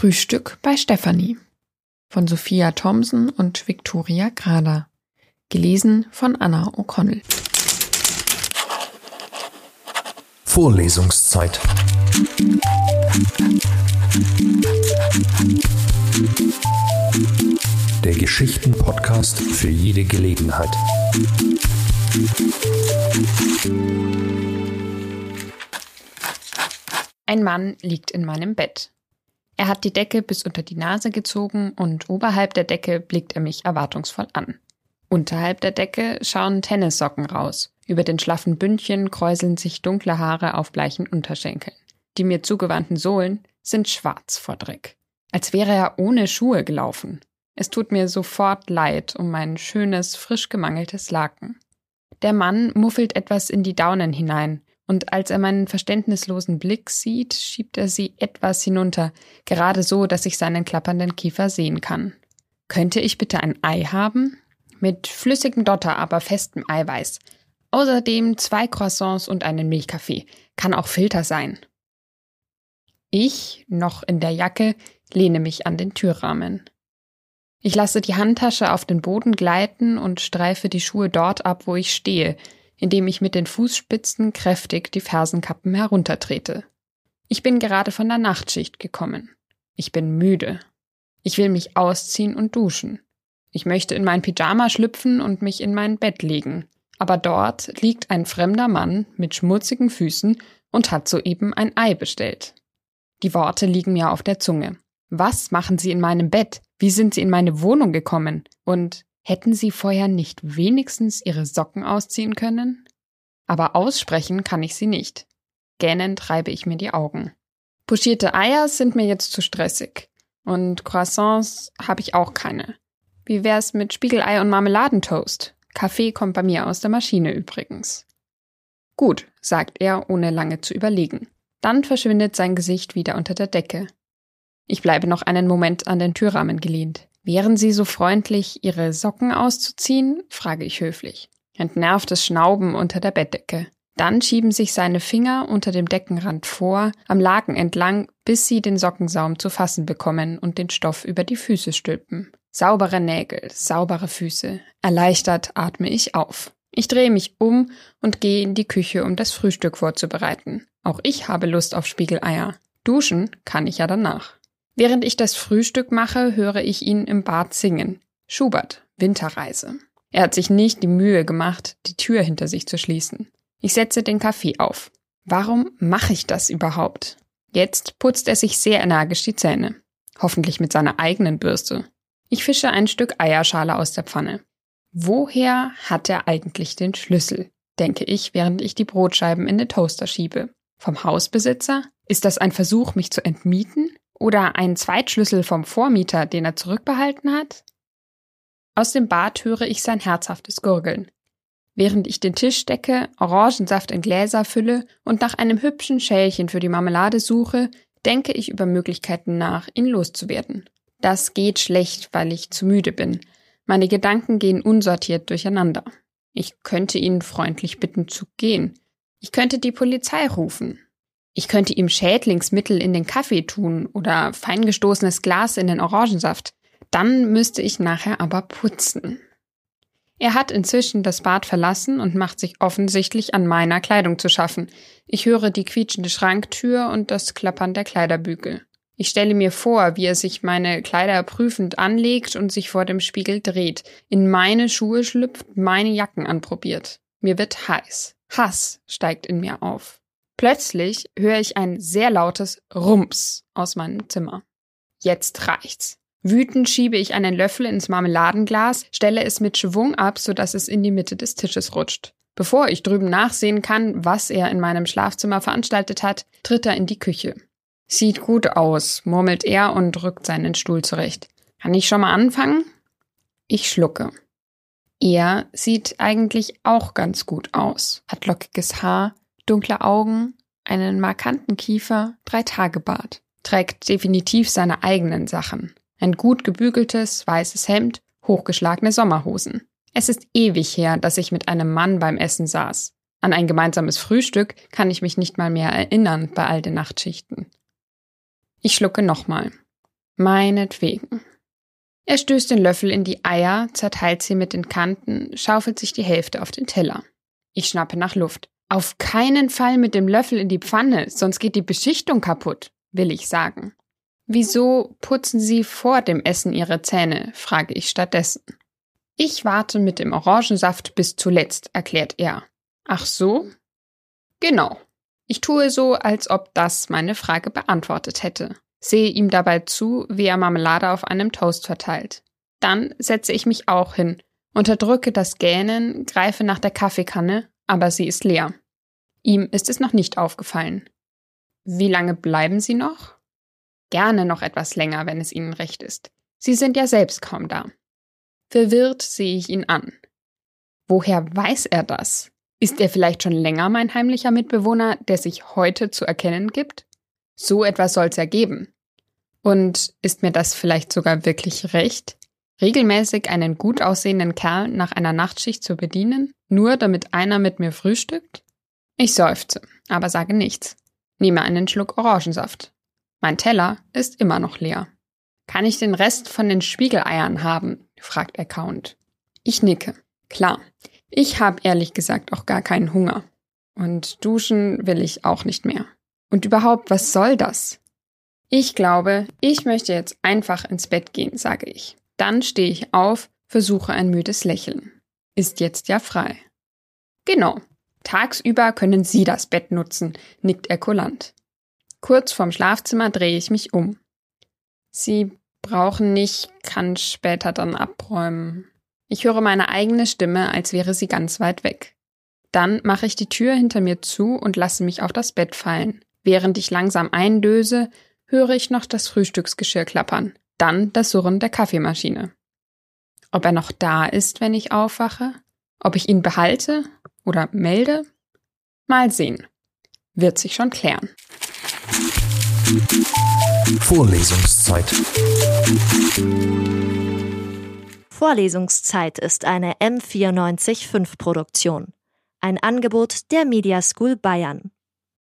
Frühstück bei Stefanie von Sophia Thomsen und Victoria Grader. Gelesen von Anna O'Connell. Vorlesungszeit. Der Geschichten-Podcast für jede Gelegenheit. Ein Mann liegt in meinem Bett. Er hat die Decke bis unter die Nase gezogen und oberhalb der Decke blickt er mich erwartungsvoll an. Unterhalb der Decke schauen Tennissocken raus. Über den schlaffen Bündchen kräuseln sich dunkle Haare auf bleichen Unterschenkeln. Die mir zugewandten Sohlen sind schwarz vor Dreck. Als wäre er ohne Schuhe gelaufen. Es tut mir sofort leid um mein schönes, frisch gemangeltes Laken. Der Mann muffelt etwas in die Daunen hinein, und als er meinen verständnislosen Blick sieht, schiebt er sie etwas hinunter, gerade so, dass ich seinen klappernden Kiefer sehen kann. Könnte ich bitte ein Ei haben? Mit flüssigem Dotter, aber festem Eiweiß. Außerdem zwei Croissants und einen Milchkaffee. Kann auch Filter sein. Ich, noch in der Jacke, lehne mich an den Türrahmen. Ich lasse die Handtasche auf den Boden gleiten und streife die Schuhe dort ab, wo ich stehe, indem ich mit den Fußspitzen kräftig die Fersenkappen heruntertrete. Ich bin gerade von der Nachtschicht gekommen. Ich bin müde. Ich will mich ausziehen und duschen. Ich möchte in mein Pyjama schlüpfen und mich in mein Bett legen. Aber dort liegt ein fremder Mann mit schmutzigen Füßen und hat soeben ein Ei bestellt. Die Worte liegen mir auf der Zunge. Was machen Sie in meinem Bett? Wie sind Sie in meine Wohnung gekommen? Und Hätten sie vorher nicht wenigstens ihre Socken ausziehen können? Aber aussprechen kann ich sie nicht. Gähnend reibe ich mir die Augen. Puschierte Eier sind mir jetzt zu stressig. Und Croissants habe ich auch keine. Wie wär's mit Spiegelei und Marmeladentoast? Kaffee kommt bei mir aus der Maschine übrigens. Gut, sagt er, ohne lange zu überlegen. Dann verschwindet sein Gesicht wieder unter der Decke. Ich bleibe noch einen Moment an den Türrahmen gelehnt. Wären Sie so freundlich, Ihre Socken auszuziehen? frage ich höflich. Entnervtes Schnauben unter der Bettdecke. Dann schieben sich seine Finger unter dem Deckenrand vor, am Laken entlang, bis sie den Sockensaum zu fassen bekommen und den Stoff über die Füße stülpen. Saubere Nägel, saubere Füße. Erleichtert atme ich auf. Ich drehe mich um und gehe in die Küche, um das Frühstück vorzubereiten. Auch ich habe Lust auf Spiegeleier. Duschen kann ich ja danach. Während ich das Frühstück mache, höre ich ihn im Bad singen. Schubert, Winterreise. Er hat sich nicht die Mühe gemacht, die Tür hinter sich zu schließen. Ich setze den Kaffee auf. Warum mache ich das überhaupt? Jetzt putzt er sich sehr energisch die Zähne. Hoffentlich mit seiner eigenen Bürste. Ich fische ein Stück Eierschale aus der Pfanne. Woher hat er eigentlich den Schlüssel? denke ich, während ich die Brotscheiben in den Toaster schiebe. Vom Hausbesitzer? Ist das ein Versuch, mich zu entmieten? Oder ein Zweitschlüssel vom Vormieter, den er zurückbehalten hat? Aus dem Bad höre ich sein herzhaftes Gurgeln. Während ich den Tisch decke, Orangensaft in Gläser fülle und nach einem hübschen Schälchen für die Marmelade suche, denke ich über Möglichkeiten nach, ihn loszuwerden. Das geht schlecht, weil ich zu müde bin. Meine Gedanken gehen unsortiert durcheinander. Ich könnte ihn freundlich bitten zu gehen. Ich könnte die Polizei rufen. Ich könnte ihm Schädlingsmittel in den Kaffee tun oder feingestoßenes Glas in den Orangensaft. Dann müsste ich nachher aber putzen. Er hat inzwischen das Bad verlassen und macht sich offensichtlich an meiner Kleidung zu schaffen. Ich höre die quietschende Schranktür und das Klappern der Kleiderbügel. Ich stelle mir vor, wie er sich meine Kleider prüfend anlegt und sich vor dem Spiegel dreht, in meine Schuhe schlüpft, meine Jacken anprobiert. Mir wird heiß. Hass steigt in mir auf. Plötzlich höre ich ein sehr lautes Rums aus meinem Zimmer. Jetzt reicht's. Wütend schiebe ich einen Löffel ins Marmeladenglas, stelle es mit Schwung ab, sodass es in die Mitte des Tisches rutscht. Bevor ich drüben nachsehen kann, was er in meinem Schlafzimmer veranstaltet hat, tritt er in die Küche. Sieht gut aus, murmelt er und rückt seinen Stuhl zurecht. Kann ich schon mal anfangen? Ich schlucke. Er sieht eigentlich auch ganz gut aus, hat lockiges Haar, dunkle Augen, einen markanten Kiefer, drei Tage Bart. Trägt definitiv seine eigenen Sachen. Ein gut gebügeltes, weißes Hemd, hochgeschlagene Sommerhosen. Es ist ewig her, dass ich mit einem Mann beim Essen saß. An ein gemeinsames Frühstück kann ich mich nicht mal mehr erinnern bei all den Nachtschichten. Ich schlucke nochmal. Meinetwegen. Er stößt den Löffel in die Eier, zerteilt sie mit den Kanten, schaufelt sich die Hälfte auf den Teller. Ich schnappe nach Luft. Auf keinen Fall mit dem Löffel in die Pfanne, sonst geht die Beschichtung kaputt, will ich sagen. Wieso putzen Sie vor dem Essen Ihre Zähne? frage ich stattdessen. Ich warte mit dem Orangensaft bis zuletzt, erklärt er. Ach so? Genau. Ich tue so, als ob das meine Frage beantwortet hätte, sehe ihm dabei zu, wie er Marmelade auf einem Toast verteilt. Dann setze ich mich auch hin, unterdrücke das Gähnen, greife nach der Kaffeekanne, aber sie ist leer. Ihm ist es noch nicht aufgefallen. Wie lange bleiben Sie noch? Gerne noch etwas länger, wenn es Ihnen recht ist. Sie sind ja selbst kaum da. Verwirrt sehe ich ihn an. Woher weiß er das? Ist er vielleicht schon länger mein heimlicher Mitbewohner, der sich heute zu erkennen gibt? So etwas soll's ja geben. Und ist mir das vielleicht sogar wirklich recht? Regelmäßig einen gut aussehenden Kerl nach einer Nachtschicht zu bedienen, nur damit einer mit mir frühstückt? Ich seufze, aber sage nichts. Nehme einen Schluck Orangensaft. Mein Teller ist immer noch leer. Kann ich den Rest von den Spiegeleiern haben? fragt er kauend. Ich nicke. Klar. Ich habe ehrlich gesagt auch gar keinen Hunger. Und duschen will ich auch nicht mehr. Und überhaupt, was soll das? Ich glaube, ich möchte jetzt einfach ins Bett gehen, sage ich. Dann stehe ich auf, versuche ein müdes Lächeln. Ist jetzt ja frei. Genau. Tagsüber können Sie das Bett nutzen, nickt er kulant. Kurz vorm Schlafzimmer drehe ich mich um. Sie brauchen nicht, kann später dann abräumen. Ich höre meine eigene Stimme, als wäre sie ganz weit weg. Dann mache ich die Tür hinter mir zu und lasse mich auf das Bett fallen. Während ich langsam eindöse, höre ich noch das Frühstücksgeschirr klappern, dann das Surren der Kaffeemaschine. Ob er noch da ist, wenn ich aufwache? Ob ich ihn behalte oder melde? Mal sehen. Wird sich schon klären. Vorlesungszeit. Vorlesungszeit ist eine M945 Produktion. Ein Angebot der Media School Bayern.